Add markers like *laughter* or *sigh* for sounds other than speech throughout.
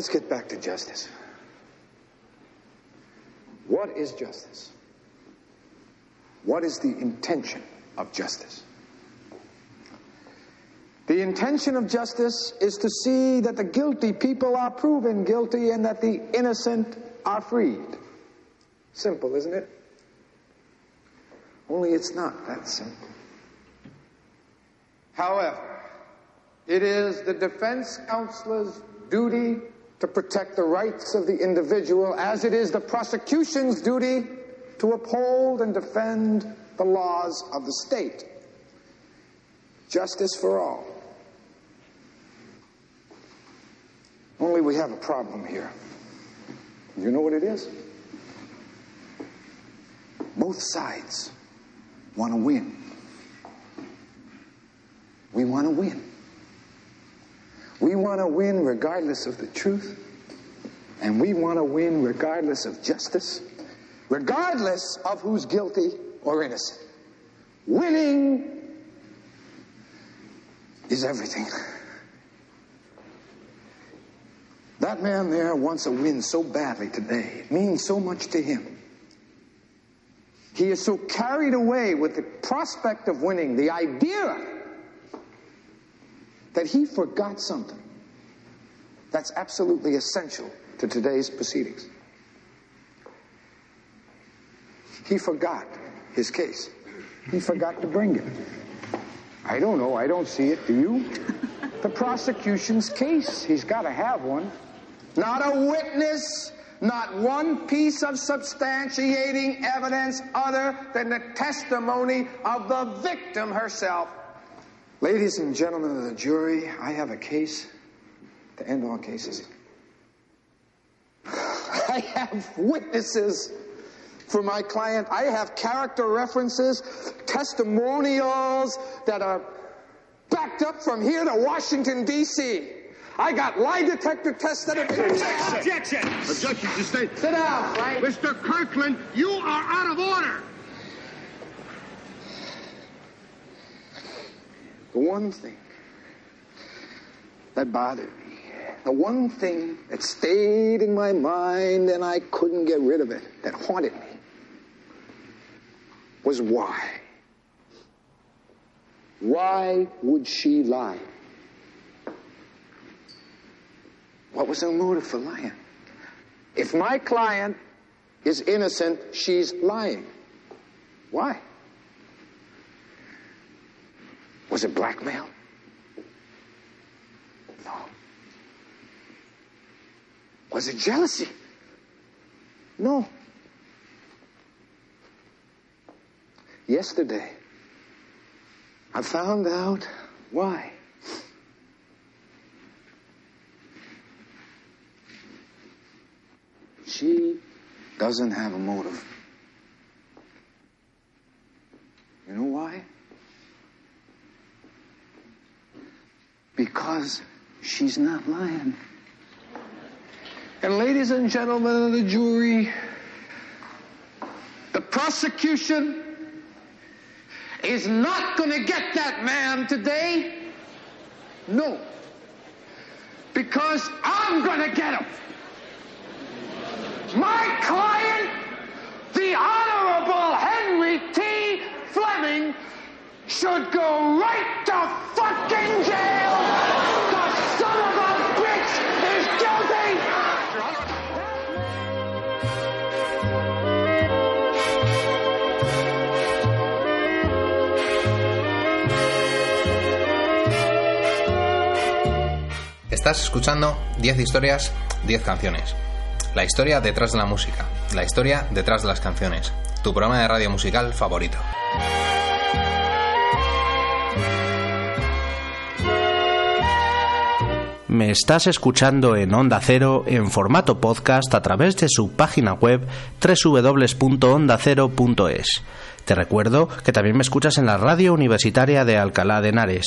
Let's get back to justice. What is justice? What is the intention of justice? The intention of justice is to see that the guilty people are proven guilty and that the innocent are freed. Simple, isn't it? Only it's not that simple. However, it is the defense counselor's duty to protect the rights of the individual as it is the prosecution's duty to uphold and defend the laws of the state. Justice for all. Only we have a problem here. You know what it is? Both sides want to win. We want to win. We want to win regardless of the truth, and we want to win regardless of justice, regardless of who's guilty or innocent. Winning is everything. That man there wants a win so badly today. It means so much to him. He is so carried away with the prospect of winning, the idea that he forgot something that's absolutely essential to today's proceedings. He forgot his case. He forgot to bring it. I don't know. I don't see it. Do you? The prosecution's case. He's got to have one. Not a witness, not one piece of substantiating evidence other than the testimony of the victim herself. Ladies and gentlemen of the jury, I have a case to end all cases. *laughs* I have witnesses for my client. I have character references, testimonials that are backed up from here to Washington, D.C. I got lie detector tests that have been. Objection! Objection to state. Sit down, Frank. Mr. Kirkland, you are out of order. The one thing that bothered me, the one thing that stayed in my mind and I couldn't get rid of it, that haunted me, was why. Why would she lie? What was her motive for lying? If my client is innocent, she's lying. Why? Was it blackmail? No. Was it jealousy? No. Yesterday, I found out why. She doesn't have a motive. You know why? Because she's not lying. And ladies and gentlemen of the jury, the prosecution is not going to get that man today. No. Because I'm going to get him. My client, the Honorable Henry T. Fleming, should go right to fucking jail. Estás escuchando 10 historias, 10 canciones. La historia detrás de la música, la historia detrás de las canciones. Tu programa de radio musical favorito. Me estás escuchando en Onda Cero en formato podcast a través de su página web www.ondacero.es. Te recuerdo que también me escuchas en la radio universitaria de Alcalá de Henares.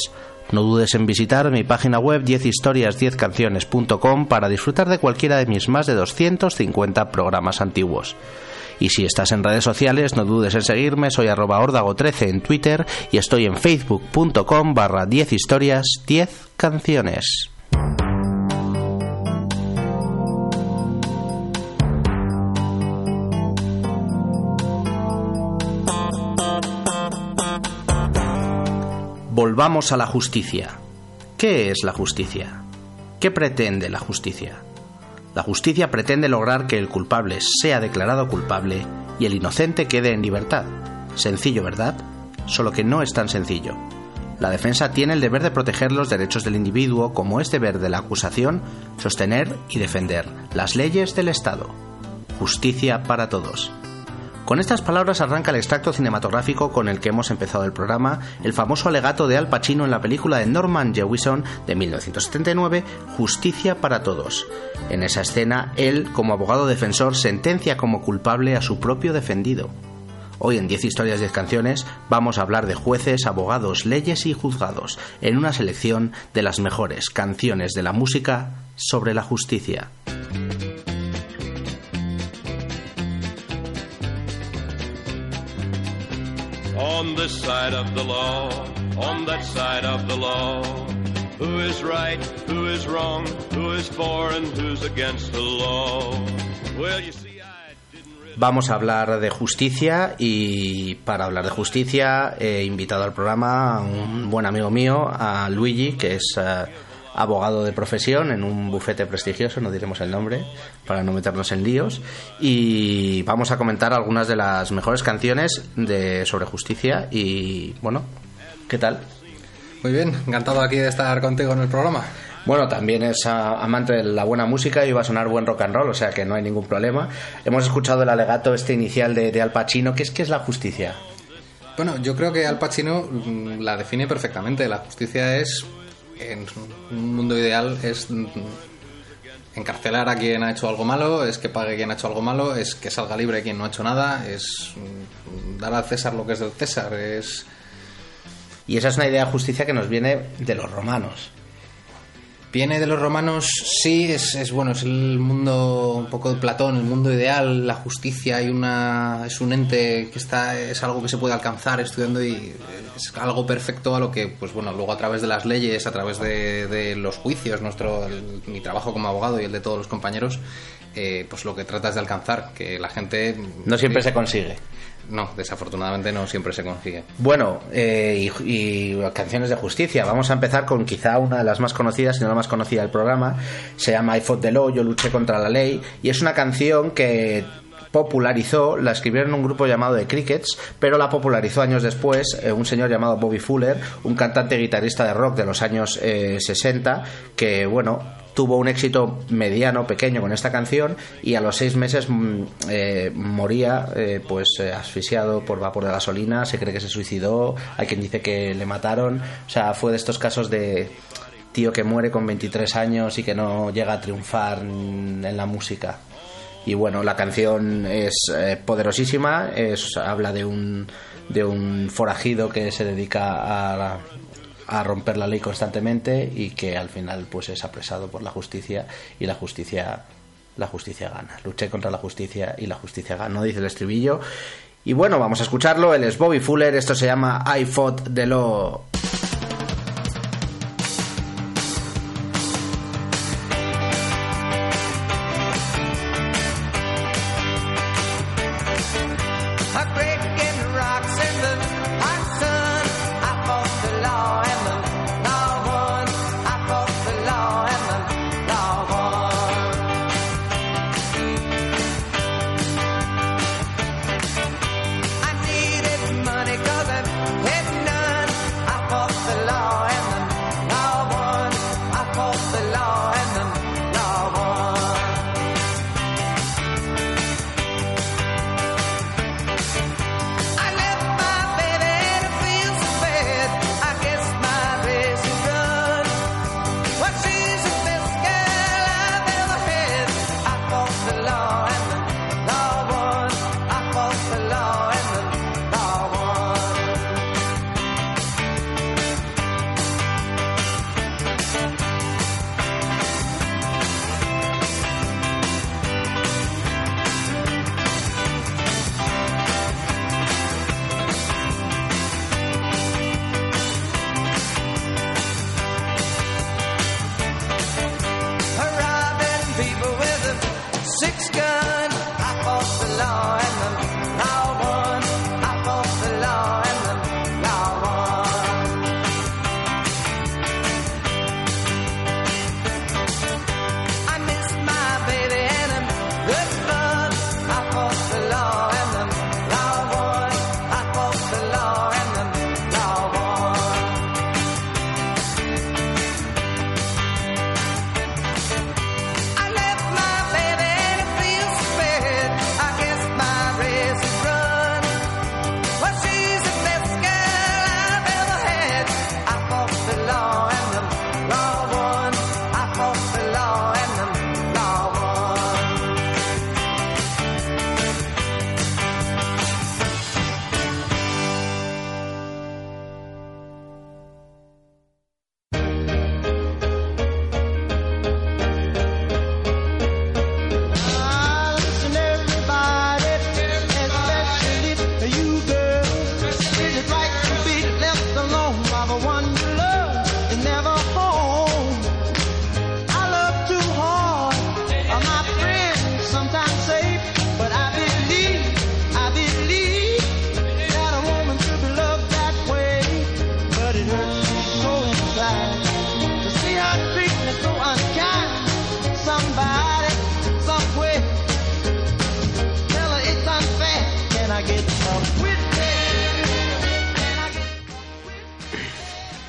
No dudes en visitar mi página web 10historias10canciones.com para disfrutar de cualquiera de mis más de 250 programas antiguos. Y si estás en redes sociales, no dudes en seguirme, soy arroba ordago13 en Twitter y estoy en facebook.com barra 10 Volvamos a la justicia. ¿Qué es la justicia? ¿Qué pretende la justicia? La justicia pretende lograr que el culpable sea declarado culpable y el inocente quede en libertad. Sencillo, ¿verdad? Solo que no es tan sencillo. La defensa tiene el deber de proteger los derechos del individuo como es deber de la acusación sostener y defender las leyes del Estado. Justicia para todos. Con estas palabras arranca el extracto cinematográfico con el que hemos empezado el programa, el famoso alegato de Al Pacino en la película de Norman Jewison de 1979, Justicia para Todos. En esa escena, él, como abogado defensor, sentencia como culpable a su propio defendido. Hoy en 10 historias, 10 canciones vamos a hablar de jueces, abogados, leyes y juzgados, en una selección de las mejores canciones de la música sobre la justicia. On this side of the law, on that side of the law. Who is right, who is wrong, who is for and who's against the law. Well, you see, I didn't Vamos a hablar de justicia y para hablar de justicia he invitado al programa a un buen amigo mío, a Luigi, que es... Uh, abogado de profesión en un bufete prestigioso, no diremos el nombre para no meternos en líos, y vamos a comentar algunas de las mejores canciones de sobre justicia y bueno, ¿qué tal? Muy bien, encantado aquí de estar contigo en el programa. Bueno, también es amante de la buena música y va a sonar buen rock and roll, o sea que no hay ningún problema. Hemos escuchado el alegato este inicial de, de Al Pacino, ¿qué es, ¿qué es la justicia? Bueno, yo creo que Al Pacino mm, la define perfectamente. La justicia es en un mundo ideal es encarcelar a quien ha hecho algo malo, es que pague quien ha hecho algo malo, es que salga libre quien no ha hecho nada, es dar al César lo que es del César, es... Y esa es una idea de justicia que nos viene de los romanos. Viene de los romanos, sí, es, es, bueno, es el mundo un poco de Platón, el mundo ideal, la justicia hay una, es un ente que está, es algo que se puede alcanzar estudiando y es algo perfecto a lo que, pues bueno, luego a través de las leyes, a través de, los juicios, nuestro, mi trabajo como abogado y el de todos los compañeros, eh, pues lo que tratas de alcanzar, que la gente... No siempre se consigue. No, desafortunadamente no siempre se consigue. Bueno, eh, y, canciones de justicia. Vamos a empezar con quizá una de las más conocidas, si no la más conocida del programa. Se llama I Fought the Law, Yo luché contra la ley. Y es una canción que popularizó, la escribieron un grupo llamado The Crickets, pero la popularizó años después eh, un señor llamado Bobby Fuller, un cantante guitarrista de rock de los años 60, eh, que bueno, tuvo un éxito mediano, pequeño con esta canción y a los seis meses mm, eh, moría eh, pues eh, asfixiado por vapor de gasolina, se cree que se suicidó, hay quien dice que le mataron, o sea, fue de estos casos de tío que muere con 23 años y que no llega a triunfar en la música. Y bueno, la canción es poderosísima, es, habla de un, de un forajido que se dedica a, a romper la ley constantemente y que al final pues es apresado por la justicia y la justicia la justicia gana. Luché contra la justicia y la justicia gana, dice el estribillo. Y bueno, vamos a escucharlo. Él es Bobby Fuller. Esto se llama I Fought the Law.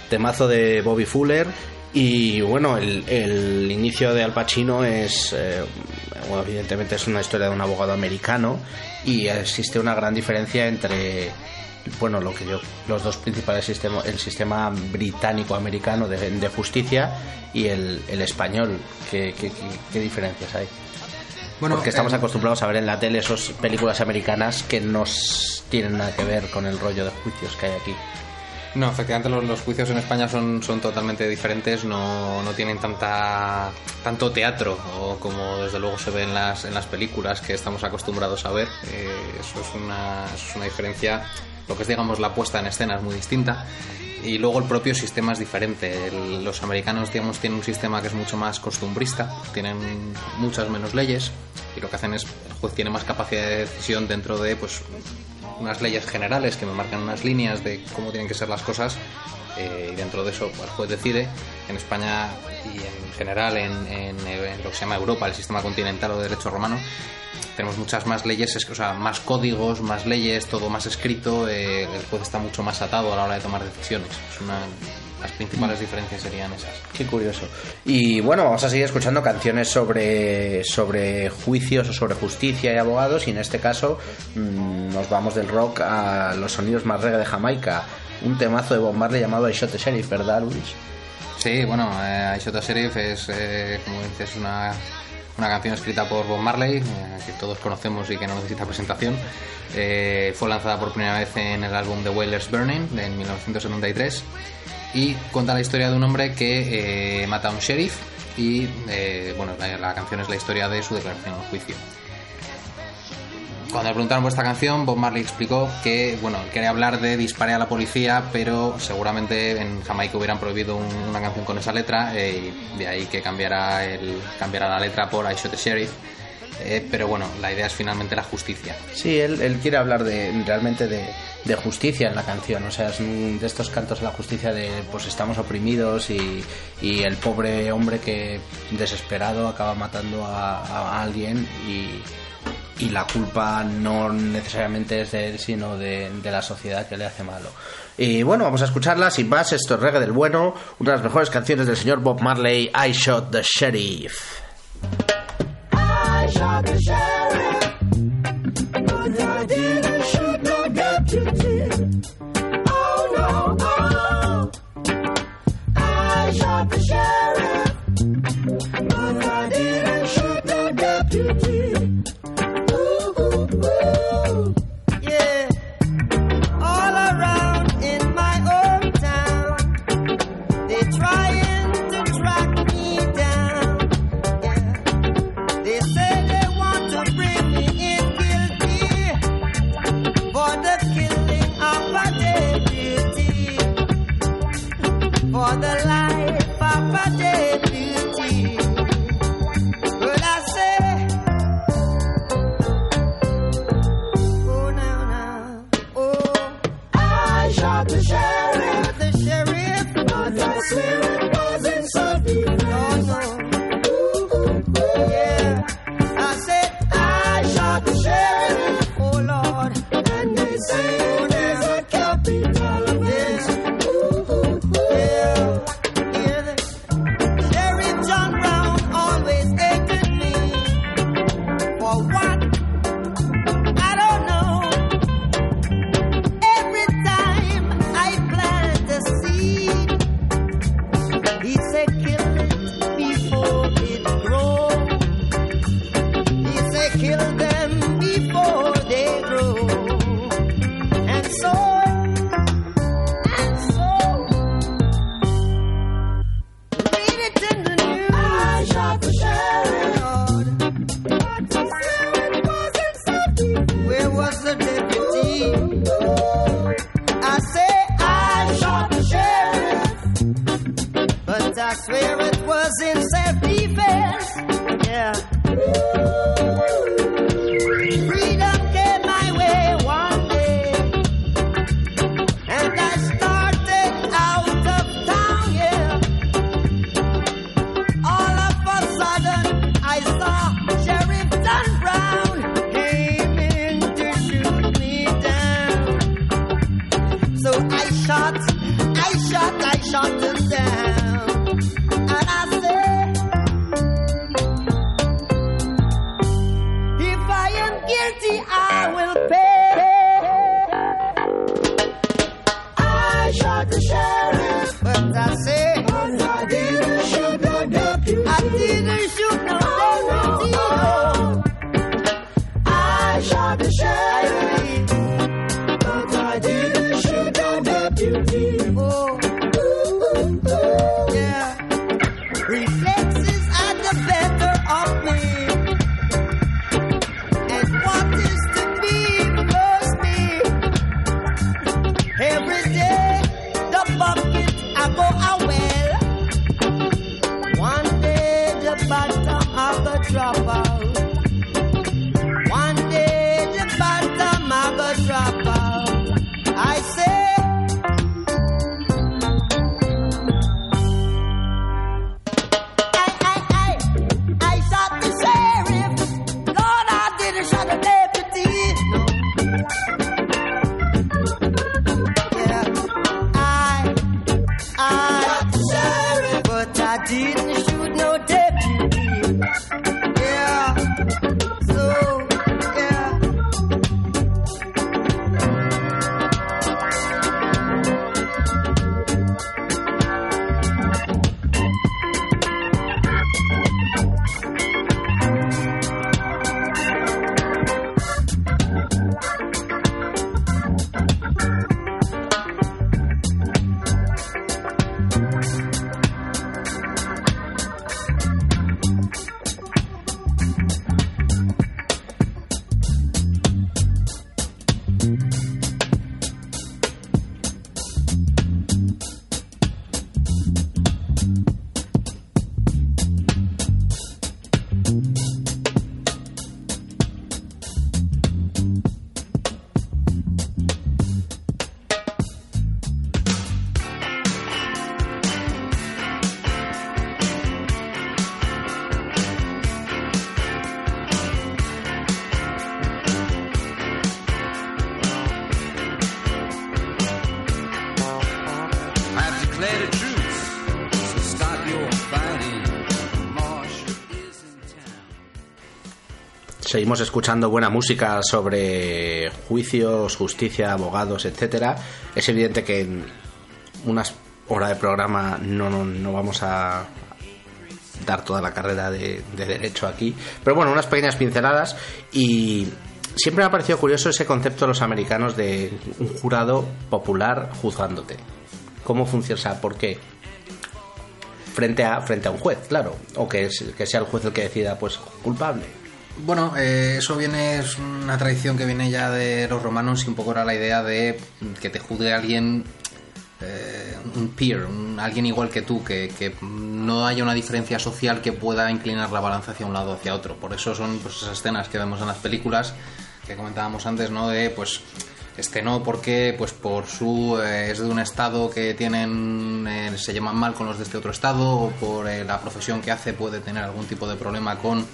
Temazo de Bobby Fuller, y bueno, el, el, inicio de Al Pacino es, eh, bueno, evidentemente, es una historia de un abogado americano y existe una gran diferencia entre bueno, lo que yo, los dos principales sistemas, el sistema británico-americano de, de justicia y el, el español. ¿Qué, qué, qué- qué diferencias hay? Bueno, Porque estamos eh, acostumbrados a ver en la tele esas películas americanas que no tienen nada que ver con el rollo de juicios que hay aquí. No, efectivamente los, los juicios en España son, son totalmente diferentes, no, no tienen tanta tanto teatro o como desde luego se ve en las, en las películas que estamos acostumbrados a ver. Eh, eso, es una, eso es una diferencia, lo que es digamos la puesta en escena es muy distinta y luego el propio sistema es diferente. Los americanos digamos tienen un sistema que es mucho más costumbrista, tienen muchas menos leyes y lo que hacen es el juez tiene más capacidad de decisión dentro de pues unas leyes generales que me marcan unas líneas de cómo tienen que ser las cosas eh, y dentro de eso pues, el juez decide. En España y en general en, en, en lo que se llama Europa, el sistema continental o de derecho romano, tenemos muchas más leyes, es- o sea, más códigos, más leyes, todo más escrito, eh, el juez está mucho más atado a la hora de tomar decisiones. Es una, las principales diferencias serían esas. Qué curioso. Y bueno, vamos a seguir escuchando canciones sobre, sobre juicios o sobre justicia y abogados. Y en este caso mm, nos vamos del rock a los sonidos más reggae de Jamaica. Un temazo de Bob Marley llamado I Shot the Sheriff, ¿verdad, Luis? Sí, bueno, eh, I Shot a Sheriff es, eh, como dices, una, una canción escrita por Bob Marley, eh, que todos conocemos y que no necesita presentación. Eh, fue lanzada por primera vez en el álbum The Wailers Burning de 1973 y cuenta la historia de un hombre que eh, mata a un sheriff y, eh, bueno, la, canción es la historia de su declaración en juicio. Cuando le preguntaron por esta canción, Bob Marley explicó que, bueno, quería hablar de dispare a la policía, pero seguramente en Jamaica hubieran prohibido un- una canción con esa letra, eh, y de ahí que cambiara, el, cambiara la letra por I Shot the Sheriff. Eh, pero bueno, la idea es finalmente la justicia. Sí, él, él quiere hablar de realmente de, de justicia en la canción. O sea, es un- de estos cantos a la justicia de pues estamos oprimidos y, y el pobre hombre que desesperado acaba matando a, a alguien y, y la culpa no necesariamente es de él, sino de, de la sociedad que le hace malo. Y bueno, vamos a escucharla sin más. Esto es reggae del bueno, una de las mejores canciones del señor Bob Marley, I Shot the Sheriff. I shot Seguimos escuchando buena música sobre juicios, justicia, abogados, etcétera. Es evidente que en unas horas de programa no, no, no vamos a dar toda la carrera de, de derecho aquí. Pero bueno, unas pequeñas pinceladas y siempre me ha parecido curioso ese concepto de los americanos de un jurado popular juzgándote. ¿Cómo funciona? ¿por qué? Frente a, frente a un juez, claro. O que, que sea el juez el que decida, pues, culpable. Bueno, eh, eso viene, es una tradición que viene ya de los romanos y un poco era la idea de que te juzgue alguien, eh, un peer, un- alguien igual que tú, que, que no haya una diferencia social que pueda inclinar la balanza hacia un lado o hacia otro. Por eso son pues, esas escenas que vemos en las películas que comentábamos antes, ¿no? De pues este no, porque pues por su eh, es de un estado que tienen eh, se llevan mal con los de este otro estado o por eh, la profesión que hace puede tener algún tipo de problema con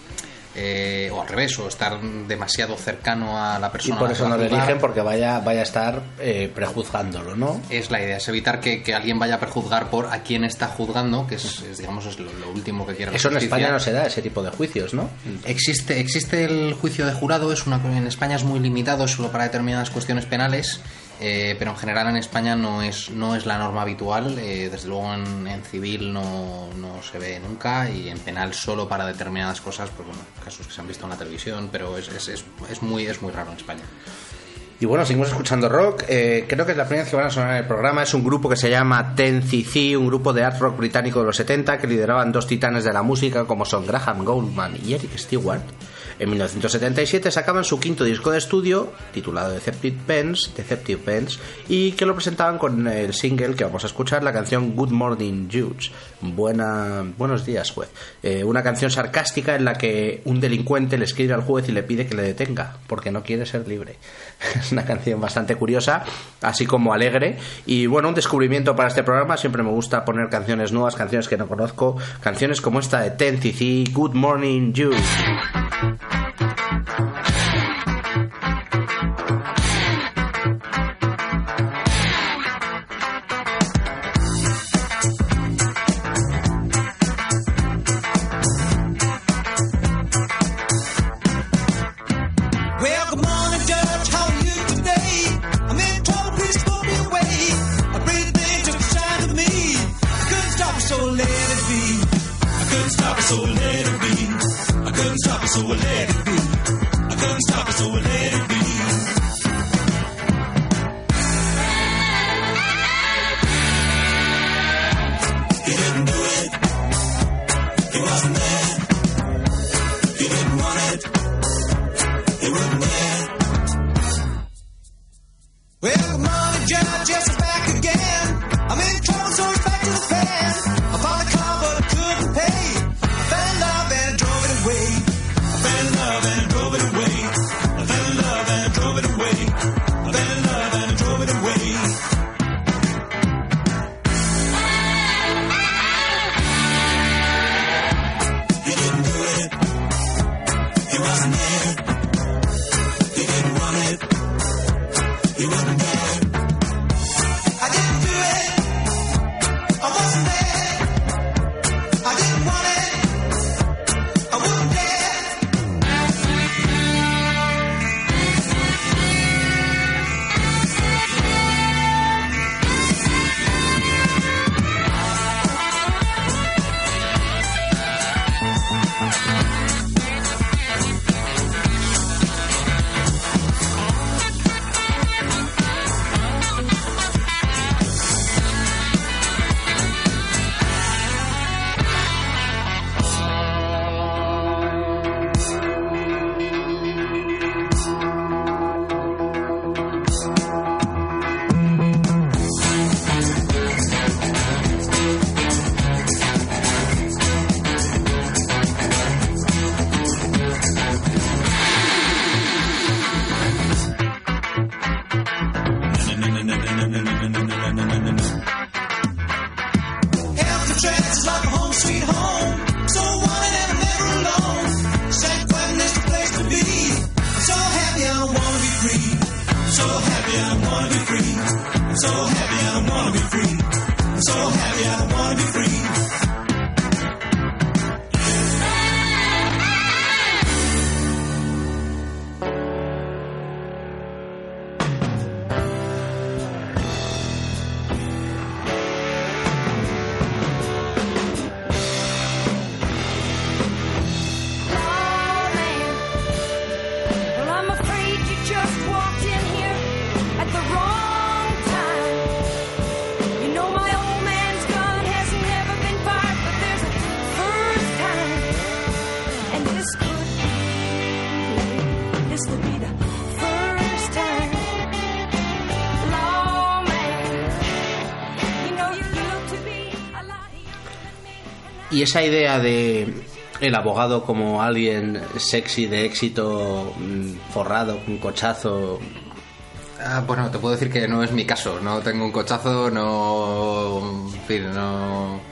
eh, o al revés o estar demasiado cercano a la Y persona por a la eso no lo eligen porque vaya, vaya a estar eh, prejuzgándolo, ¿no? es la idea, es evitar que, que alguien vaya a perjuzgar por a quien está juzgando, que es, es, digamos es lo, lo último que quiere la Eso en. España no se da, ese tipo de juicios, ¿no? Existe, existe el juicio de jurado, es una, en España es muy limitado solo para determinadas cuestiones penales, eh, pero en general en España no es, no es la norma habitual, eh, desde luego en, civil no, no se ve nunca y en penal solo para determinadas cosas, pues bueno, casos que se han visto en la televisión, pero es, es, es, es muy, es muy raro en España. Y bueno, seguimos escuchando rock. Eh, creo que es la primera vez que van a sonar en el programa. Es un grupo que se llama Ten CC, un grupo de art rock británico de los 70 que lideraban dos titanes de la música como son Graham Goldman y Eric Stewart. En 1977 sacaban su quinto disco de estudio, titulado Deceptive Pens, Deceptive Pens, y que lo presentaban con el single que vamos a escuchar, la canción Good Morning Judge. Buena, buenos días, juez. Eh, una canción sarcástica en la que un delincuente le escribe al juez y le pide que le detenga, porque no quiere ser libre. *laughs* Es una canción bastante curiosa, así como alegre. Y bueno, un descubrimiento para este programa. Siempre me gusta poner canciones nuevas, canciones que no conozco. Canciones como esta de Ten Good Morning Judge. You wanna go? Y esa idea de el abogado como alguien sexy de éxito, mm, forrado, con cochazo, Ah, bueno, te puedo decir que no es mi caso. No tengo un cochazo, no. En fin, no.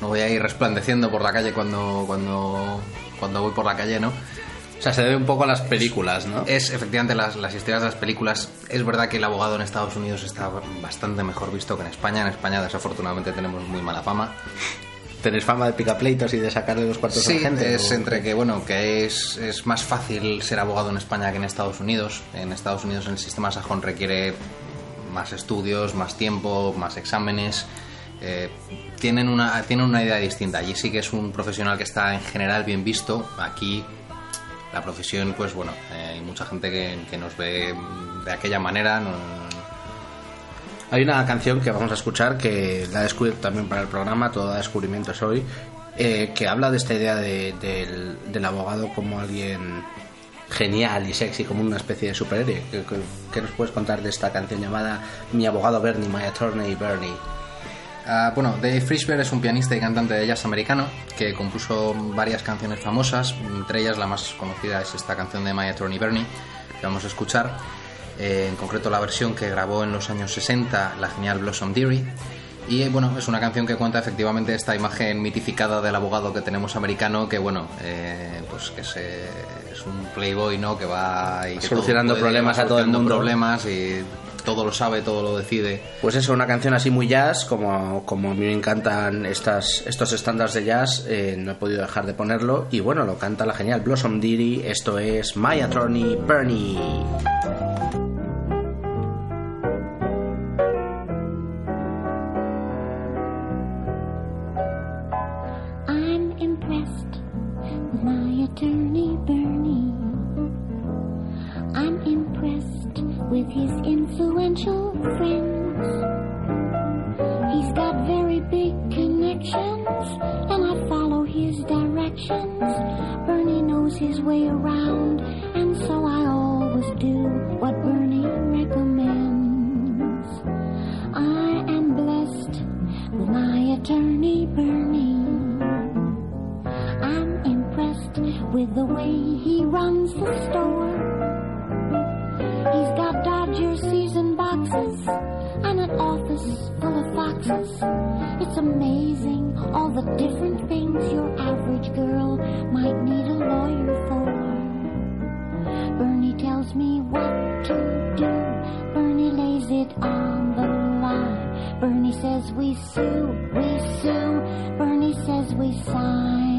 No voy a ir resplandeciendo por la calle cuando, cuando, cuando voy por la calle, ¿no? o sea, se debe un poco a las películas, ¿no? Es efectivamente las, las historias de las películas. Es verdad que el abogado en Estados Unidos está bastante mejor visto que en España. En España, desafortunadamente, tenemos muy mala fama. Tenéis fama de picapleitos y de sacarle los cuartos a Sí, la gente. es ¿o? entre que, bueno, que es, es más fácil ser abogado en España que en Estados Unidos. En Estados Unidos el sistema sajón requiere más estudios, más tiempo, más exámenes. Eh, tienen, una, tienen una idea distinta. Allí sí que es un profesional que está en general bien visto. Aquí la profesión, pues bueno, eh, hay mucha gente que, que nos ve de aquella manera. no- Hay una canción que vamos a escuchar que la he descubierto también para el programa, todo descubrimiento es hoy, eh, que habla de esta idea de- del, del abogado como alguien genial y sexy, como una especie de superhéroe. ¿Qué, qué- qué nos puedes contar de esta canción llamada Mi abogado Bernie, My Attorney Bernie? Ah, bueno, Dave Frisberg es un pianista y cantante de jazz americano que compuso varias canciones famosas, entre ellas la más conocida es esta canción de My Attorney Bernie, que vamos a escuchar, eh, en concreto la versión que grabó en los años 60, la genial Blossom Dearie. Y bueno, es una canción que cuenta efectivamente esta imagen mitificada del abogado que tenemos americano, que bueno, eh, pues que se- es un playboy, ¿no? Que va y que Solucionando puede, problemas va a todo el mundo. problemas y todo lo sabe, todo lo decide. Pues eso, una canción así muy jazz, como, como a mí me encantan estas, estos estándares de jazz, eh, no he podido dejar de ponerlo. Y bueno, lo canta la genial Blossom Dearie, esto es My Attorney Bernie. Attorney, Bernie. I'm impressed with his influential friends. He's got very big connections, and I follow his directions. Bernie knows his way around, and so I always do what Bernie recommends. I am blessed with my attorney, Bernie. with the way he runs the store. He's got Dodger season boxes and an office full of foxes. It's amazing all the different things your average girl might need a lawyer for. Bernie tells me what to do. Bernie lays it on the line. Bernie says we sue, we sue. Bernie says we sign.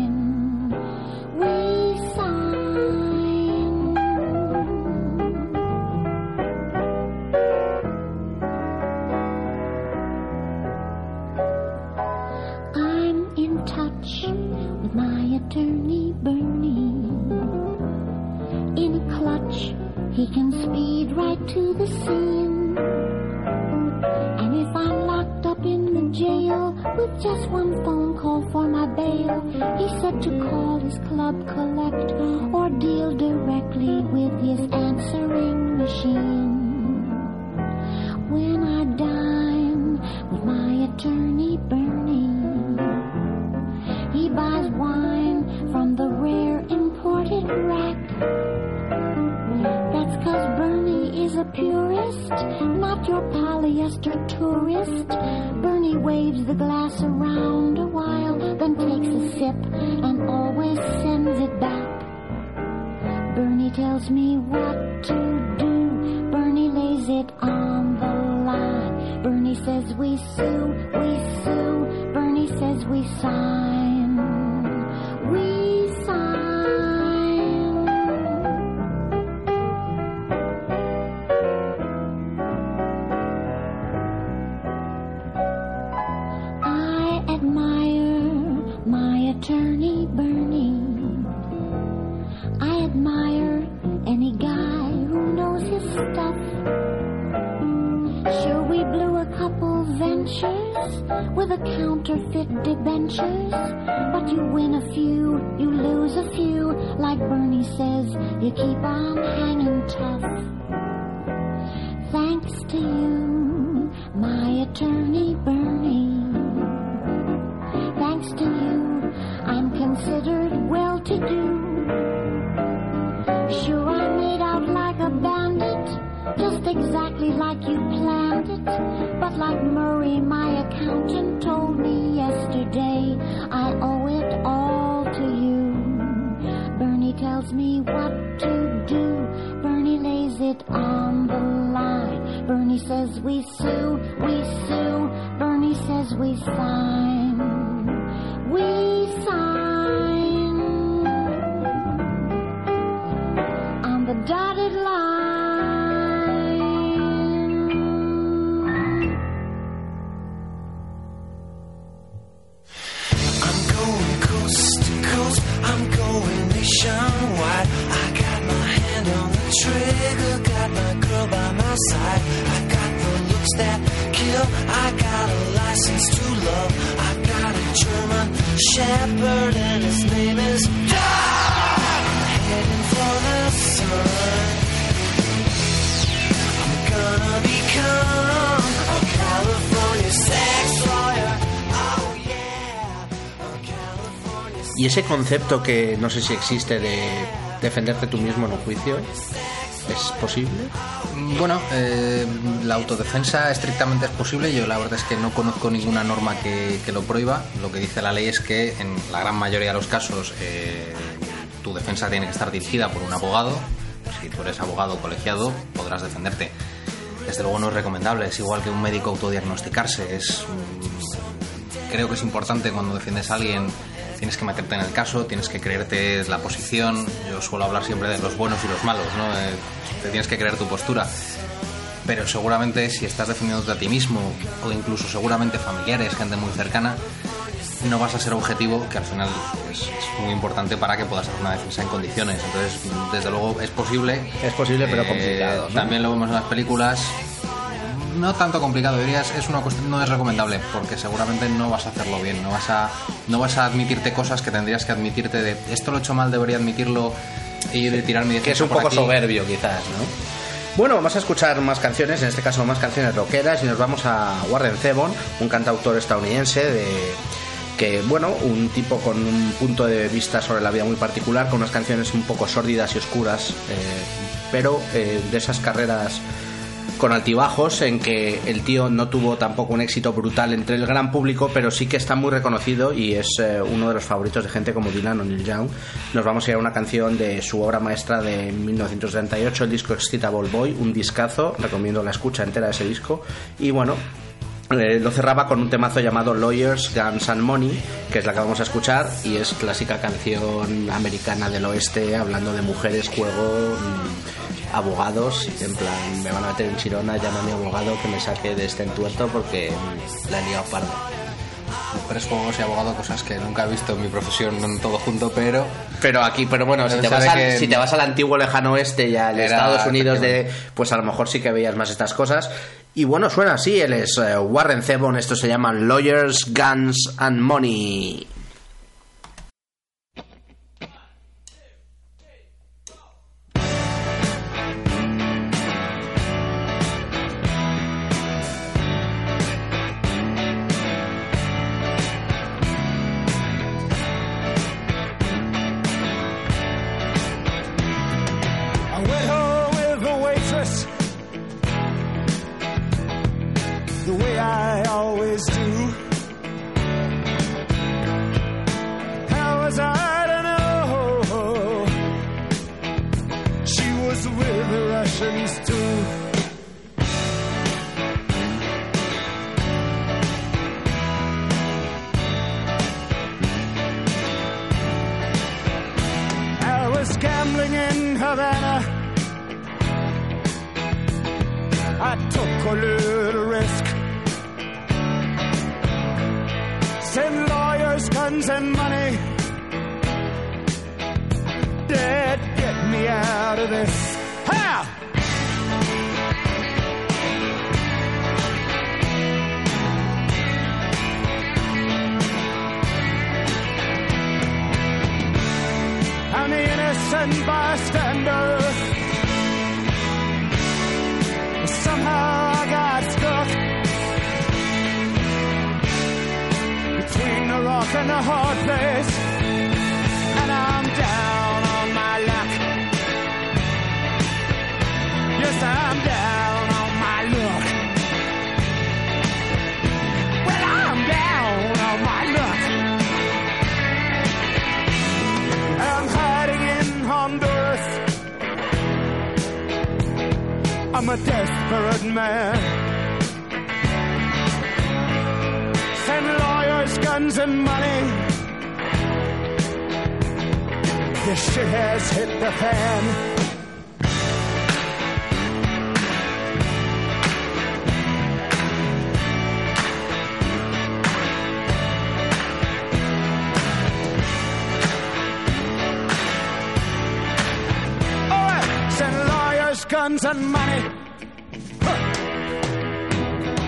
To the scene. And if I'm locked up in the jail with just one phone call for my bail, he said to call his club But you win a few, you lose a few. Like Bernie says, you keep on hanging tough. Thanks to you, my attorney, Bernie. Thanks to you, I'm considered well to do. Sure, I made out like a bandit, just exactly like you planned it. But like Murray, my accountant, told me yesterday, tells me what to do. Bernie lays it on the line. Bernie says we sue, we sue. Bernie says we sign. Trigger. Got my girl by my side. I got the looks that kill. I got a license to love. I got a German shepherd and his name is Dog. Heading for the sun. I'm gonna become a California sex lawyer. Oh yeah. Y ese concepto que no sé si existe de defenderte tú mismo en un juicio, ¿es posible? Bueno, eh, la autodefensa estrictamente es posible. Yo la verdad es que no conozco ninguna norma que, que lo prohíba. Lo que dice la ley es que en la gran mayoría de los casos eh, tu defensa tiene que estar dirigida por un abogado. Si tú eres abogado colegiado, podrás defenderte. Desde luego no es recomendable. Es igual que un médico autodiagnosticarse. Es, creo que es importante cuando defiendes a alguien. Tienes que meterte en el caso, tienes que creerte la posición. Yo suelo hablar siempre de los buenos y los malos, ¿no? Eh, te tienes que creer tu postura. Pero seguramente si estás defendiéndote a ti mismo, o incluso seguramente familiares, gente muy cercana, no vas a ser objetivo, que al final es, es muy importante para que puedas hacer una defensa en condiciones. Entonces, desde luego es posible. Es posible, pero Eh, complicado. ¿no? También lo vemos en las películas. No tanto complicado, dirías, es una cuestión, no es recomendable, porque seguramente no vas a hacerlo bien, no vas a, no vas a admitirte cosas que tendrías que admitirte de esto lo he hecho mal, debería admitirlo y de tirar mi que es un poco aquí. soberbio quizás, ¿no? Bueno, vamos a escuchar más canciones, en este caso más canciones rockeras y nos vamos a Warren Zevon, un cantautor estadounidense de que bueno, un tipo con un punto de vista sobre la vida muy particular, con unas canciones un poco sórdidas y oscuras, eh, pero eh, de esas carreras con altibajos, en que el tío no tuvo tampoco un éxito brutal entre el gran público, pero sí que está muy reconocido y es eh, uno de los favoritos de gente como Dylan o Neil Young. Nos vamos a ir a una canción de su obra maestra de 1938, el disco Excitable Boy, un discazo, recomiendo la escucha entera de ese disco. Y bueno, eh, lo cerraba con un temazo llamado Lawyers, Guns and Money, que es la que vamos a escuchar y es clásica canción americana del oeste hablando de mujeres, juego, mm, abogados, en plan, me van a meter en chirona, mi abogado que me saque de este entuerto porque la he liado parda. Mujeres, juegos y abogado, cosas que nunca he visto en mi profesión en todo junto, pero Pero aquí, pero bueno, si te, vas al, si te vas al antiguo lejano oeste y al Estados Unidos de, pues a lo mejor sí que veías más estas cosas. Y bueno, suena así, él es eh, Warren Zevon, esto se llama Lawyers, Guns and Money. Havana. I took a little risk. Send lawyers, guns, and money. Dad, get me out of this. Innocent bystander. Somehow I got stuck between the rock and the hard place, and I'm down on my luck. Yes, I'm down I'm a desperate man. Send lawyers, guns, and money. This shit has hit the fan. Guns, and money. Huh.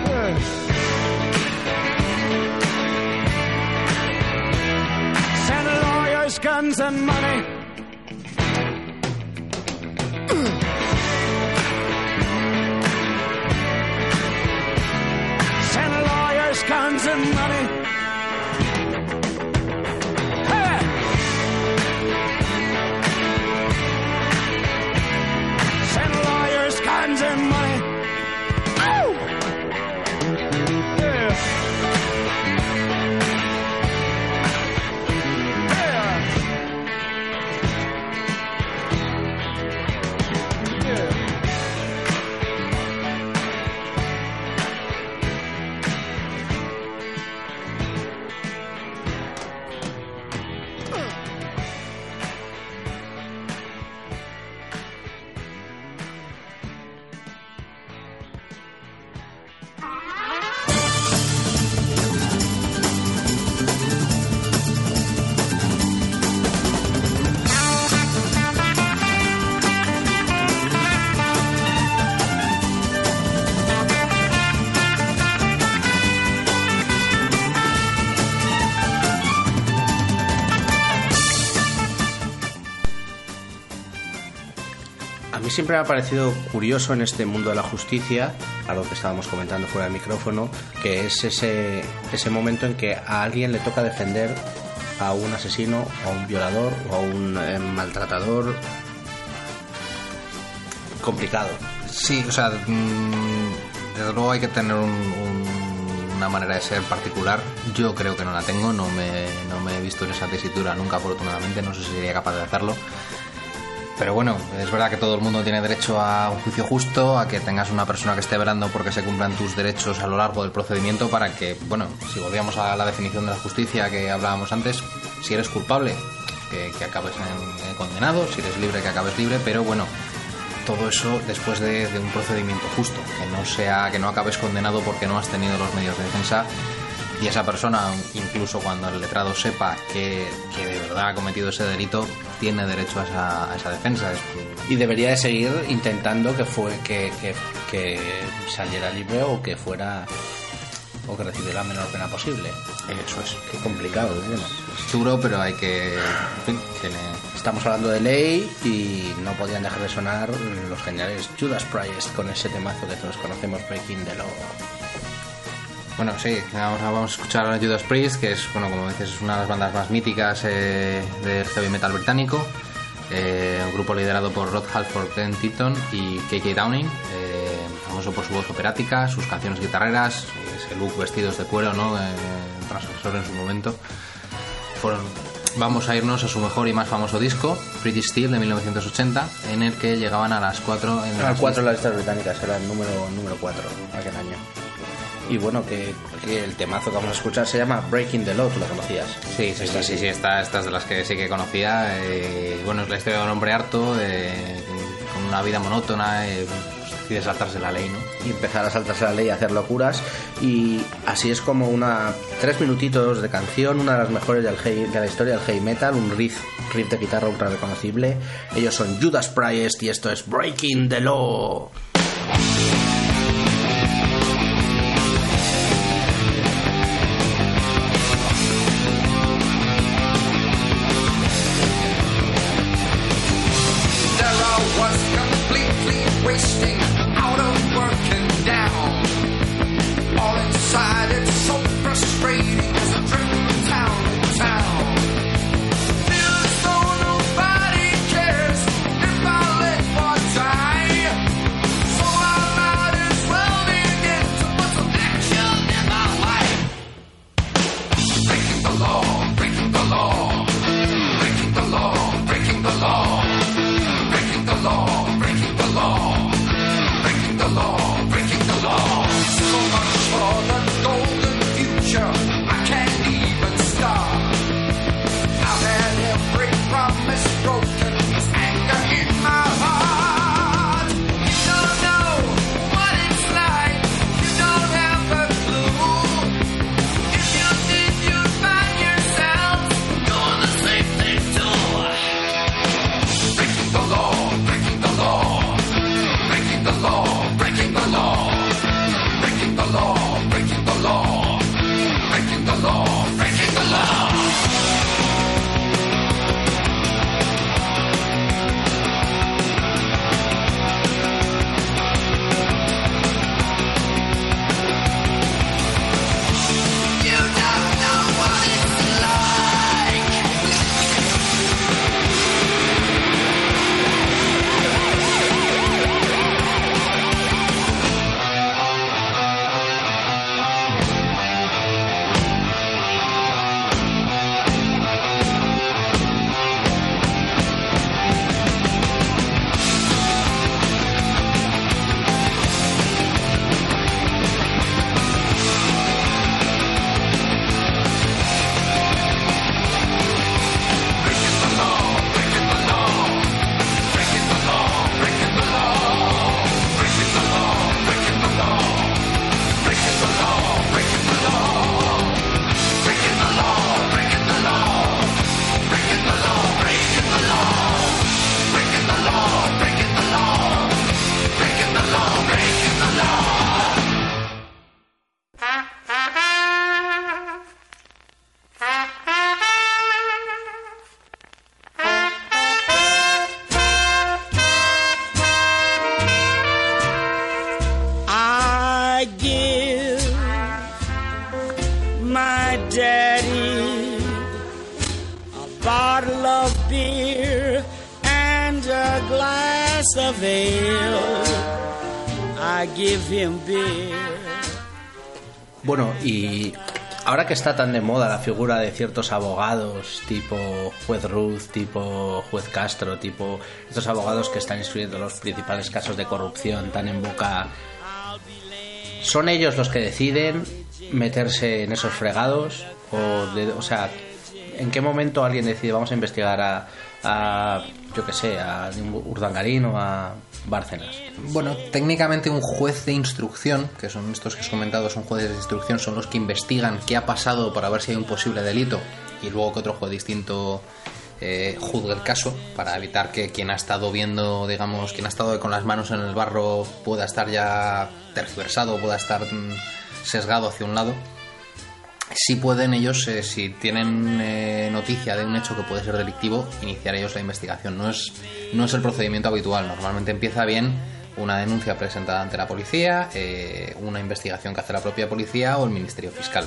Yeah. Send lawyers, guns, and money. Siempre me ha parecido curioso en este mundo de la justicia, algo que estábamos comentando fuera del micrófono, que es ese, ese momento en que a alguien le toca defender a un asesino, a un violador o a un eh, maltratador complicado. Sí, o sea, mm, desde luego hay que tener un- un- una manera de ser particular. Yo creo que no la tengo, no me, no me he visto en esa tesitura nunca, afortunadamente, no sé si sería capaz de hacerlo. Pero bueno, es verdad que todo el mundo tiene derecho a un juicio justo, a que tengas una persona que esté velando porque se cumplan tus derechos a lo largo del procedimiento para que, bueno, si volvíamos a la definición de la justicia que hablábamos antes, si eres culpable, que, acabes en condenado, si eres libre, que acabes libre, pero bueno, todo eso después de, de un procedimiento justo, que no sea, que no acabes condenado porque no has tenido los medios de defensa y esa persona, incluso cuando el letrado sepa que, que de verdad ha cometido ese delito, tiene derecho a esa, a esa defensa. Y debería de seguir intentando que fue que, que, que saliera libre o que fuera o que recibiera la menor pena posible. Eso es. Qué complicado, ¿eh? Es duro, pero hay que. En fin, tiene. Estamos hablando de ley y no podían dejar de sonar los geniales Judas Priest con ese temazo que todos conocemos, Breaking the Law. Bueno, sí, vamos a, vamos a escuchar a Judas Priest, que es, bueno, como dices, es una de las bandas más míticas eh, del heavy metal británico. Eh, un grupo liderado por Rod Halford, Glenn Tipton y KK Downing, eh, famoso por su voz operática, sus canciones guitarreras, ese look vestidos de cuero, ¿no? Eh, transgresor en su momento. Vamos a irnos a su mejor y más famoso disco, Pretty Steel, de 1980, en el que llegaban a las 4 en las 4 en las listas británicas, era el número, número 4 aquel año. Y bueno, que, que el temazo que vamos a escuchar se llama Breaking the Law, tú lo conocías. Sí, sí, sí, sí, sí, esta, esta es de las que sí que conocía. eh, bueno, es la historia de un hombre harto, eh, con una vida monótona, eh, pues decide saltarse la ley, ¿no? y empezar a saltarse la ley y hacer locuras y así es como una tres minutitos de canción una de las mejores del heavy- de la historia del heavy metal un riff riff de guitarra ultra reconocible ellos son Judas Priest y esto es Breaking the Law que está tan de moda la figura de ciertos abogados, tipo juez Ruth, tipo juez Castro, tipo estos abogados que están instruyendo los principales casos de corrupción tan en boca, ¿son ellos los que deciden meterse en esos fregados? O, o sea, ¿en qué momento alguien decide vamos a investigar a, a yo qué sé, a Urdangarín o a Bárcenas? Bueno, técnicamente un juez de instrucción, que son estos que he comentado, son jueces de instrucción, son los que investigan qué ha pasado para ver si hay un posible delito y luego que otro juez distinto eh, juzgue el caso para evitar que quien ha estado viendo, digamos, quien ha estado con las manos en el barro pueda estar ya tergiversado, pueda estar mm, sesgado hacia un lado. Si pueden ellos, eh, si tienen eh, noticia de un hecho que puede ser delictivo, iniciar ellos la investigación. No es, no es el procedimiento habitual. Normalmente empieza bien una denuncia presentada ante la policía, eh, una investigación que hace la propia policía o el Ministerio Fiscal.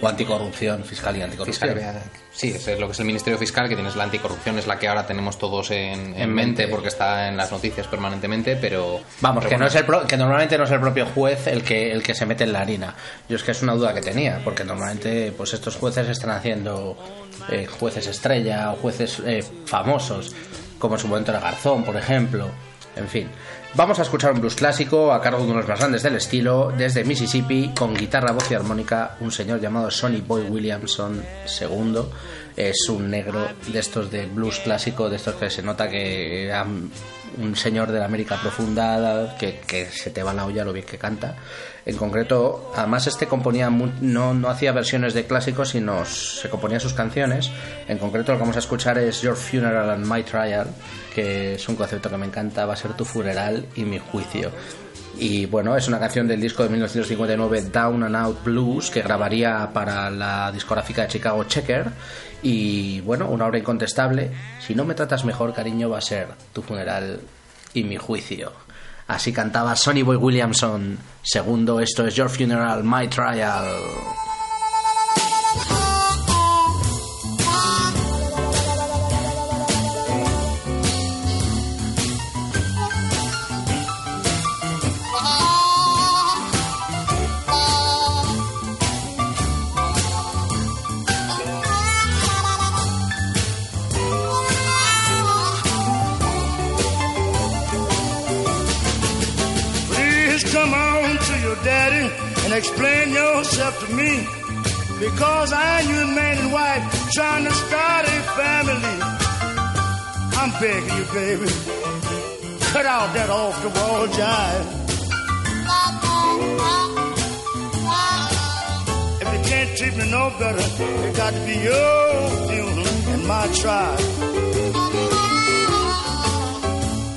O anticorrupción, fiscal y anticorrupción. Fiscalía, sí, es lo que es el Ministerio Fiscal, que tienes la anticorrupción, es la que ahora tenemos todos en, en mente porque está en las noticias permanentemente, pero... Vamos, pero que, no es el pro- que normalmente no es el propio juez el que, el que se mete en la harina. Yo es que es una duda que tenía, porque normalmente pues estos jueces están haciendo eh, jueces estrella o jueces eh, famosos, como en su momento era Garzón, por ejemplo. En fin, vamos a escuchar un blues clásico a cargo de unos más grandes del estilo, desde Mississippi, con guitarra, voz y armónica, un señor llamado Sonny Boy Williamson II. Es un negro de estos de blues clásico, de estos que se nota que era un señor de la América profunda, que, que se te va la olla lo bien que canta. En concreto, además este componía no, no hacía versiones de clásicos, sino se componía sus canciones. En concreto lo que vamos a escuchar es Your Funeral and My Trial, que es un concepto que me encanta, va a ser tu funeral y mi juicio. Y bueno, es una canción del disco de 1959 Down and Out Blues que grabaría para la discográfica de Chicago Checker. Y bueno, una obra incontestable. Si no me tratas mejor, cariño, va a ser tu funeral y mi juicio. Así cantaba Sonny Boy Williamson. Segundo, esto es Your Funeral, My Trial. And explain yourself to me. Because I you man and wife trying to start a family. I'm begging you, baby. Cut out that off the wall jive. If you can't treat me no better, it got to be your funeral and my trial.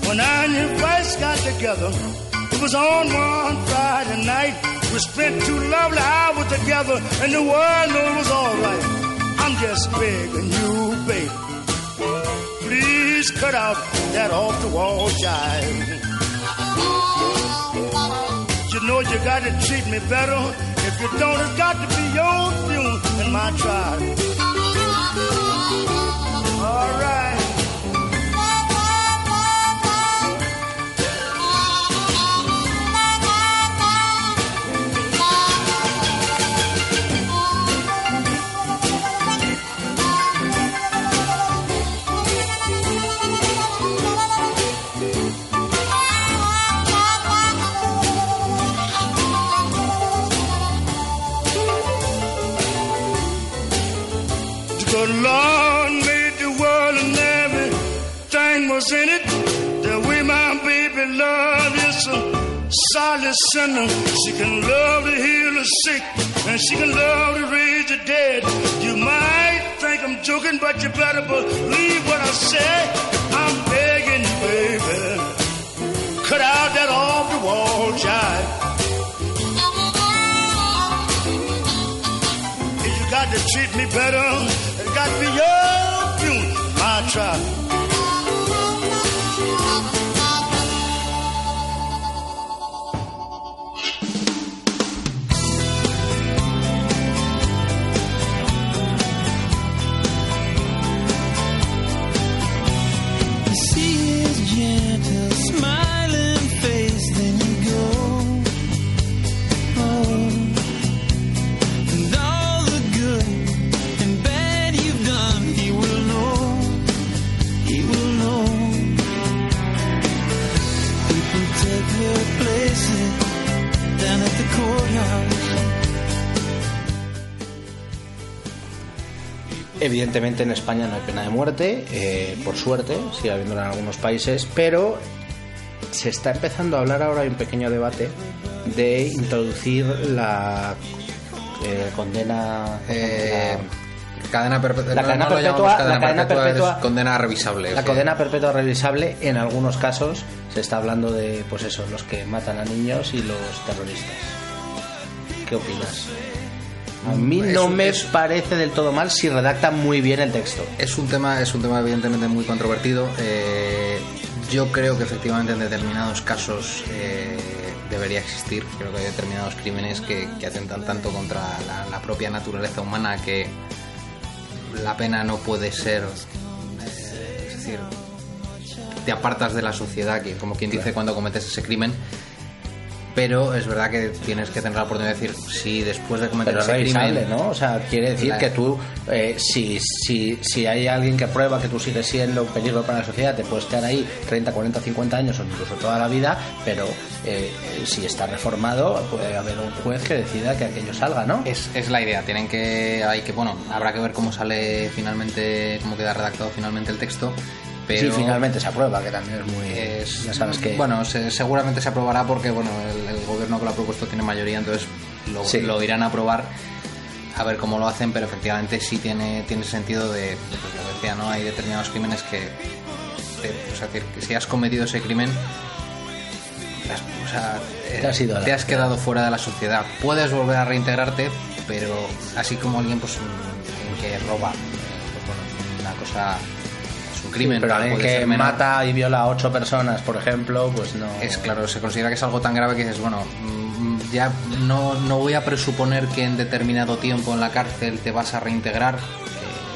When I and you first got together, was on one Friday night. We spent two lovely hours together, and the world knew it was all right. I'm just begging you, baby. Please cut out that off the wall jive. You know you got to treat me better. If you don't, it's got to be your funeral and my trial. All The Lord made the world and everything was in it. The way my baby love is a solid sinner. She can love to heal the sick and she can love to raise the dead. You might think I'm joking, but you better believe what I say. I'm begging you, baby. Cut out that off the wall jive. You got to treat me better, got to be your funeral, my trial. Evidentemente en España no hay pena de muerte, eh, por suerte, sigue habiéndola en algunos países, pero se está empezando a hablar ahora, hay un pequeño debate de introducir la eh, condena... Eh, cadena perpetua. La cadena no perpetua- llamamos cadena la cadena perpetua, es condena revisable. La sí. condena perpetua revisable en algunos casos se está hablando de, pues eso, los que matan a niños y los terroristas. ¿Qué opinas? A mí Es no me es- parece del todo mal si redacta muy bien el texto. Es un tema, es un tema evidentemente muy controvertido. Eh, yo creo que efectivamente en determinados casos eh, debería existir. Creo que hay determinados crímenes que, que atentan tanto contra la, la propia naturaleza humana que la pena no puede ser, eh, es decir, te apartas de la sociedad, que como quien dice cuando cometes ese crimen. Pero es verdad que tienes que tener la oportunidad de decir, si después de cometer Pero es ese crimen, ¿no? O sea, quiere decir que tú, eh, si, si, si hay alguien que prueba que tú sigues siendo un peligro para la sociedad, te puedes quedar ahí 30, 40, 50 años o incluso toda la vida, pero eh, si está reformado, puede haber un juez que decida que aquello salga, ¿no? Es, es la idea, tienen que, hay que, bueno, habrá que ver cómo sale finalmente, cómo queda redactado finalmente el texto, pero si finalmente se aprueba, que también es muy... es, ya sabes que... bueno, se- seguramente se aprobará porque, bueno, el, el gobierno que lo ha propuesto tiene mayoría, entonces lo, Sí. lo irán a aprobar a ver cómo lo hacen, pero efectivamente sí tiene, tiene sentido de, pues lo decía, ¿no? Hay determinados crímenes que, o sea, que, si has cometido ese crimen, has- o sea, Te has ido a la te has quedado fuera de la sociedad. Puedes volver a reintegrarte, pero así como alguien pues que roba, pues bueno, una cosa un crimen, pero alguien que mata y viola a ocho personas, por ejemplo, pues no... Es claro, se considera que es algo tan grave que dices, bueno, mm, ya no, no voy a presuponer que en determinado tiempo en la cárcel te vas a reintegrar,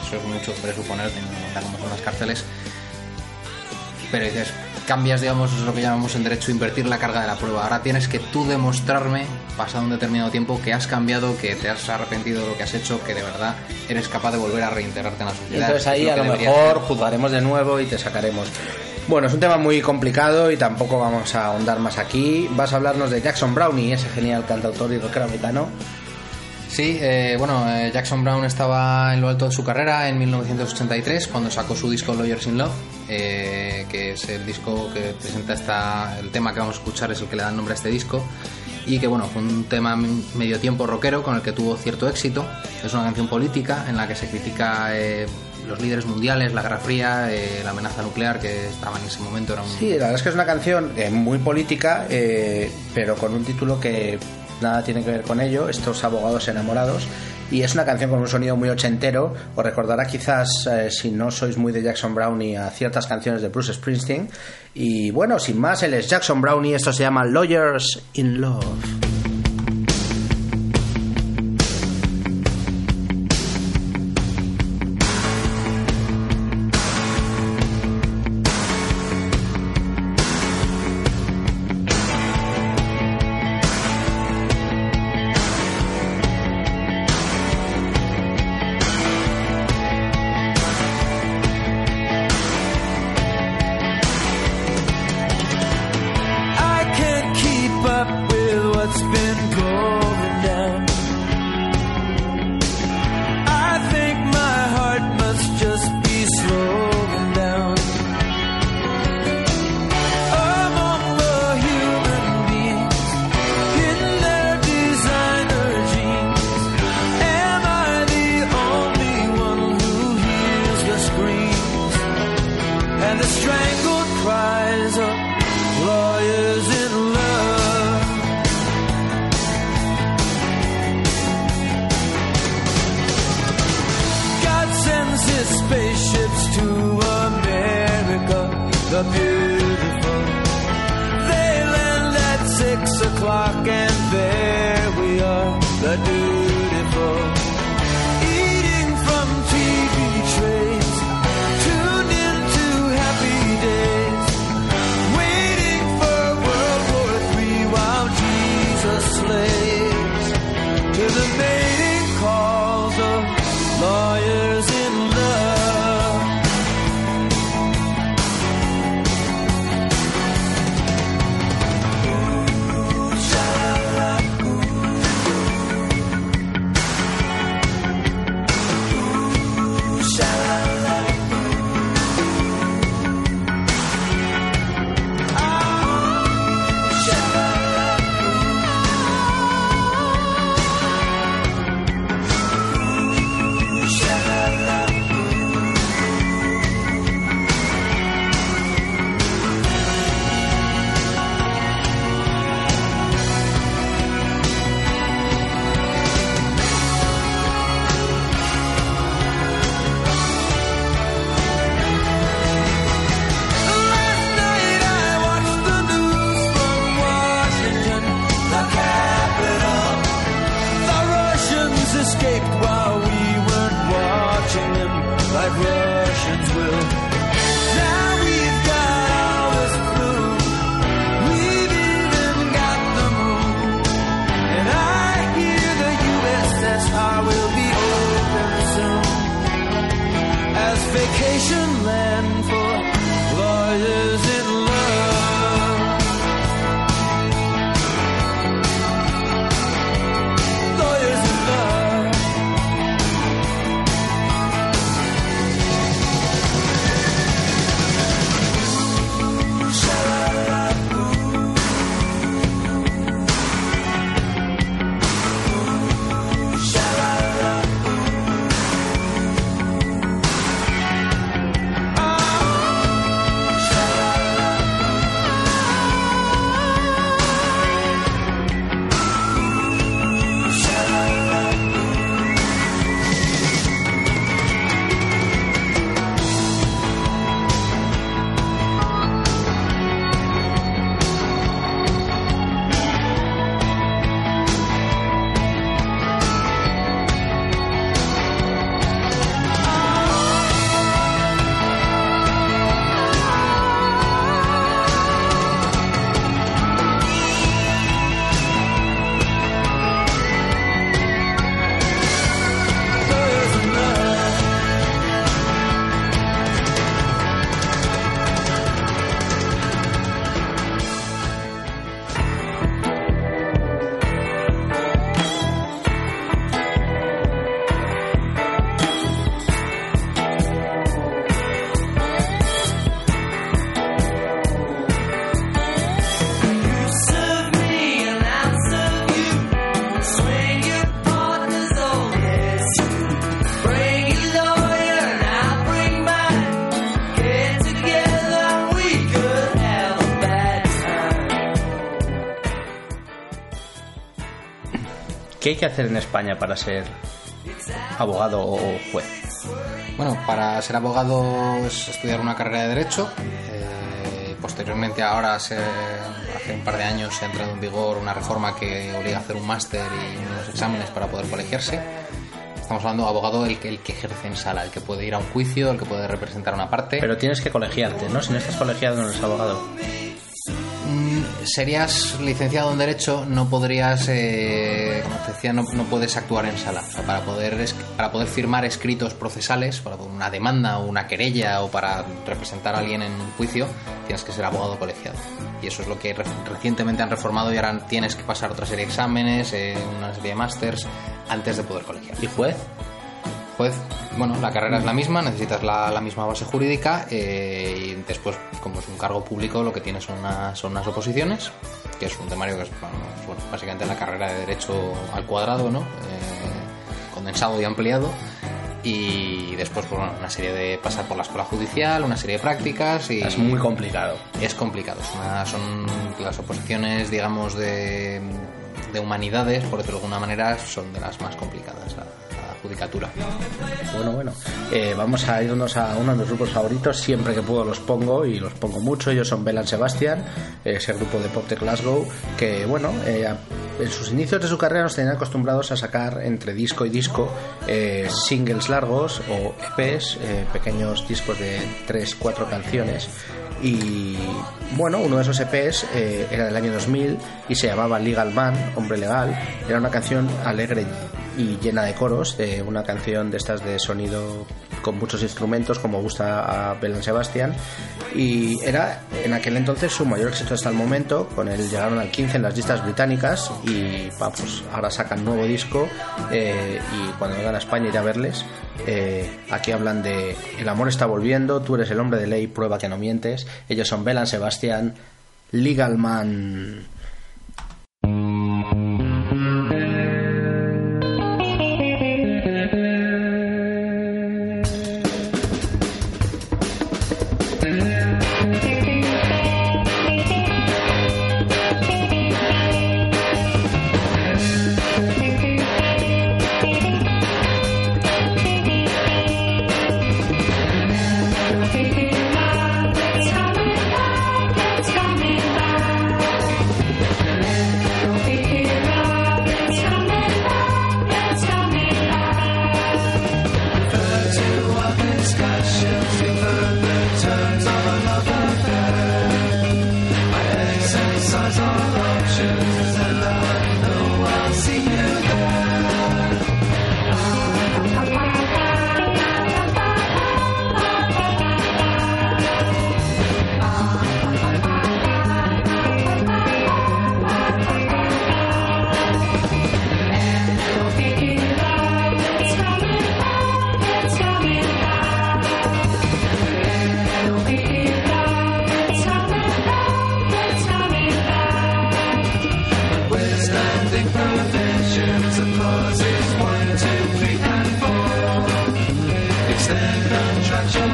eso es mucho presuponer, teniendo en cuenta cómo son las cárceles, pero dices, cambias, digamos, es lo que llamamos en derecho invertir la carga de la prueba. Ahora tienes que tú demostrarme, pasado un determinado tiempo, que has cambiado, que te has arrepentido de lo que has hecho, que de verdad eres capaz de volver a reintegrarte en la sociedad. entonces ahí a lo mejor ser. juzgaremos de nuevo y te sacaremos. Bueno, es un tema muy complicado y tampoco vamos a ahondar más aquí. Vas a hablarnos de Jackson Brownie, ese genial cantautor y rockero americano. Sí, eh, bueno, eh, Jackson Brown estaba en lo alto de su carrera en 1983 cuando sacó su disco Lawyers in Love, eh, que es el disco que presenta esta, el tema que vamos a escuchar es el que le da nombre a este disco y que bueno, fue un tema medio tiempo rockero con el que tuvo cierto éxito. Es una canción política en la que se critica eh, los líderes mundiales, la Guerra Fría, eh, la amenaza nuclear que estaba en ese momento. Era un, Sí, la verdad es que es una canción eh, muy política, eh, pero con un título que nada tiene que ver con ello, estos abogados enamorados. Y es una canción con un sonido muy ochentero. Os recordará quizás, eh, si no sois muy de Jackson Brownie, a ciertas canciones de Bruce Springsteen. Y bueno, sin más, él es Jackson Brownie. Esto se llama Lawyers in Love. ¿Qué hay que hacer en España para ser abogado o juez? Bueno, para ser abogado es estudiar una carrera de Derecho. eh, posteriormente, ahora, se- hace un par de años, se ha entrado en vigor una reforma que obliga a hacer un máster y unos exámenes para poder colegiarse. Estamos hablando de abogado el que, el que ejerce en sala, el que puede ir a un juicio, el que puede representar una parte. Pero tienes que colegiarte, ¿no? Si no estás colegiado no eres abogado. Mm, serías licenciado en Derecho, no podrías, eh, como te decía, no, no puedes actuar en sala. O sea, para, poder, para poder firmar escritos procesales, para una demanda o una querella o para representar a alguien en un juicio, tienes que ser abogado colegiado. Y eso es lo que re- recientemente han reformado y ahora tienes que pasar otra serie de exámenes, eh, una serie de másters, antes de poder colegiar. ¿Y juez? Pues, bueno, la carrera es la misma, necesitas la, la misma base jurídica eh, y después, como es un cargo público, lo que tienes son unas, son unas oposiciones, que es un temario que es bueno, básicamente la carrera de Derecho al cuadrado, ¿no? Eh, condensado y ampliado. Y después, pues, bueno, una serie de pasar por la escuela judicial, una serie de prácticas y... Es muy complicado. Es complicado. es una- son las oposiciones, digamos, de, de humanidades, por decirlo de alguna manera, son de las más complicadas, judicatura. Bueno, bueno. Eh, vamos a irnos a uno de mis grupos favoritos. Siempre que puedo los pongo y los pongo mucho. Ellos son Belan Sebastian, ese grupo de pop de Glasgow, que, bueno, eh, en sus inicios de su carrera nos tenían acostumbrados a sacar entre disco y disco eh, singles largos o EPs, eh, pequeños discos de 3, 4 canciones. Y bueno, uno de esos EPs eh, era del año 2000 y se llamaba Legal Man, Hombre Legal. Era una canción alegre y llena de coros, de una canción de estas de sonido con muchos instrumentos, como gusta a Belén Sebastián. Y era en aquel entonces su mayor éxito hasta el momento. Con él llegaron al 15 en las listas británicas y pa, pues, ahora sacan nuevo disco. eh, y cuando vengan a España iré a verles. Eh, aquí hablan de El amor está volviendo, tú eres el hombre de ley, prueba que no mientes. Ellos son Belan Sebastián, Legal Man. Send them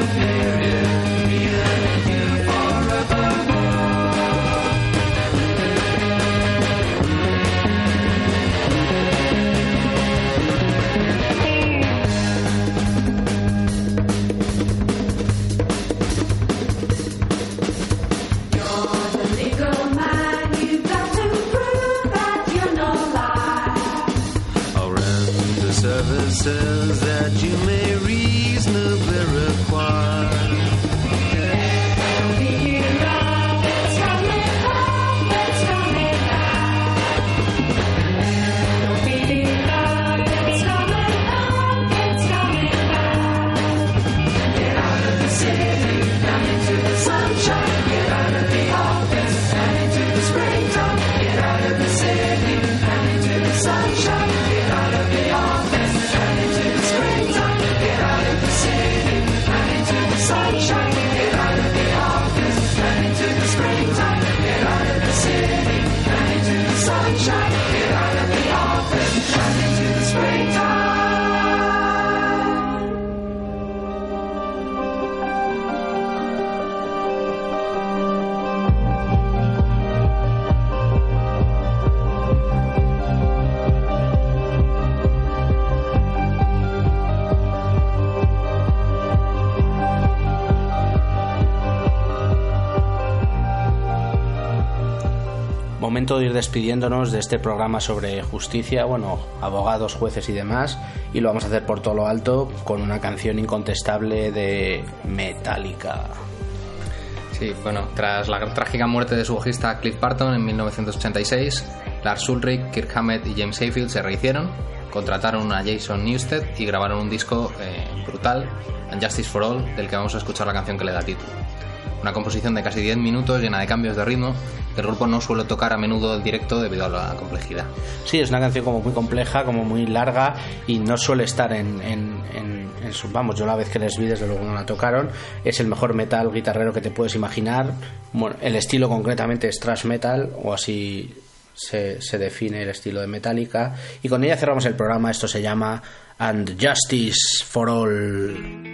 de ir despidiéndonos de este programa sobre justicia, bueno, abogados, jueces y demás, y lo vamos a hacer por todo lo alto con una canción incontestable de Metallica. Sí, bueno, tras la trágica muerte de su bajista Cliff Barton en 1986, Lars Ulrich, Kirk Hammett y James Hetfield se rehicieron, contrataron a Jason Newsted y grabaron un disco eh, brutal, Justice for All, del que vamos a escuchar la canción que le da título. Una composición de casi 10 minutos llena de cambios de ritmo el grupo no suele tocar a menudo en directo debido a la complejidad. Sí, es una canción como muy compleja, como muy larga y no suele estar en, en, en, en su... Vamos, yo la vez que les vi, desde luego no la tocaron. Es el mejor metal guitarrero que te puedes imaginar. Bueno, el estilo concretamente es thrash metal o así se define el estilo de Metallica. Y con ella cerramos el programa. Esto se llama And Justice for All.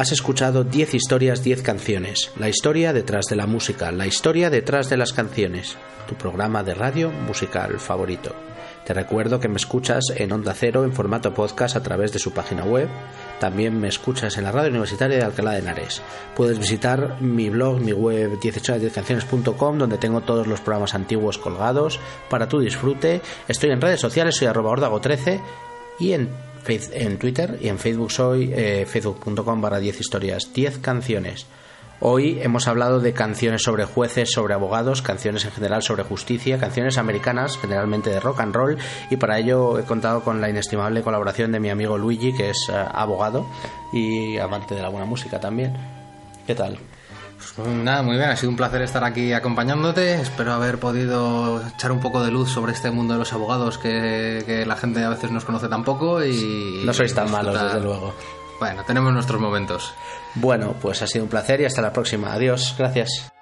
Has escuchado 10 historias, 10 canciones. La historia detrás de la música, la historia detrás de las canciones. Tu programa de radio musical favorito. Te recuerdo que me escuchas en Onda Cero en formato podcast a través de su página web. También me escuchas en la radio universitaria de Alcalá de Henares. Puedes visitar mi blog, mi web 1810canciones.com donde tengo todos los programas antiguos colgados para tu disfrute. Estoy en redes sociales, soy arroba ordago13 y en, en Twitter y en Facebook soy eh, facebook.com barra 10 historias, 10 canciones. Hoy hemos hablado de canciones sobre jueces, sobre abogados, canciones en general sobre justicia, canciones americanas, generalmente de rock and roll, y para ello he contado con la inestimable colaboración de mi amigo Luigi, que es eh, abogado y amante de la buena música también. ¿Qué tal? Pues nada, muy bien, ha sido un placer estar aquí acompañándote. Espero haber podido echar un poco de luz sobre este mundo de los abogados que, que la gente a veces nos conoce tan poco y... No sois tan malos, desde luego. Bueno, tenemos nuestros momentos. Bueno, pues ha sido un placer y hasta la próxima. Adiós, gracias.